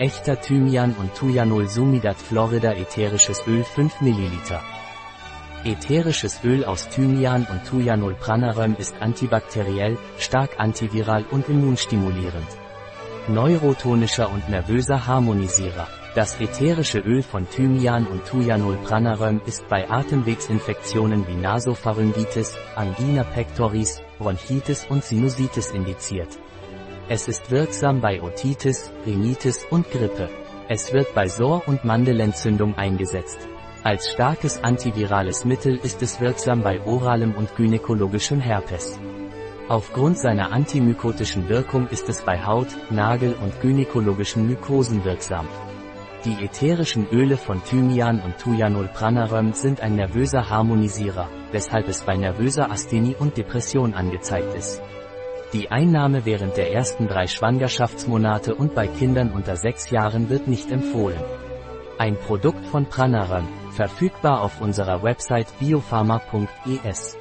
Echter Thymian und Thujanol Sumidat Florida ätherisches Öl 5 ml. Ätherisches Öl aus Thymian und Thujanol Pranaröm ist antibakteriell, stark antiviral und immunstimulierend. Neurotonischer und nervöser Harmonisierer. Das ätherische Öl von Thymian und Thujanol Pranaröm ist bei Atemwegsinfektionen wie Nasopharyngitis, Angina pectoris, Bronchitis und Sinusitis indiziert. Es ist wirksam bei Otitis, Rhinitis und Grippe. Es wird bei Sor- und Mandelentzündung eingesetzt. Als starkes antivirales Mittel ist es wirksam bei oralem und gynäkologischem Herpes. Aufgrund seiner antimykotischen Wirkung ist es bei Haut, Nagel und gynäkologischen Mykosen wirksam. Die ätherischen Öle von Thymian und Thujanol Pranaröm sind ein nervöser Harmonisierer, weshalb es bei nervöser Asthenie und Depression angezeigt ist. Die Einnahme während der ersten drei Schwangerschaftsmonate und bei Kindern unter sechs Jahren wird nicht empfohlen. Ein Produkt von Pranaröm, verfügbar auf unserer Website biopharma.es.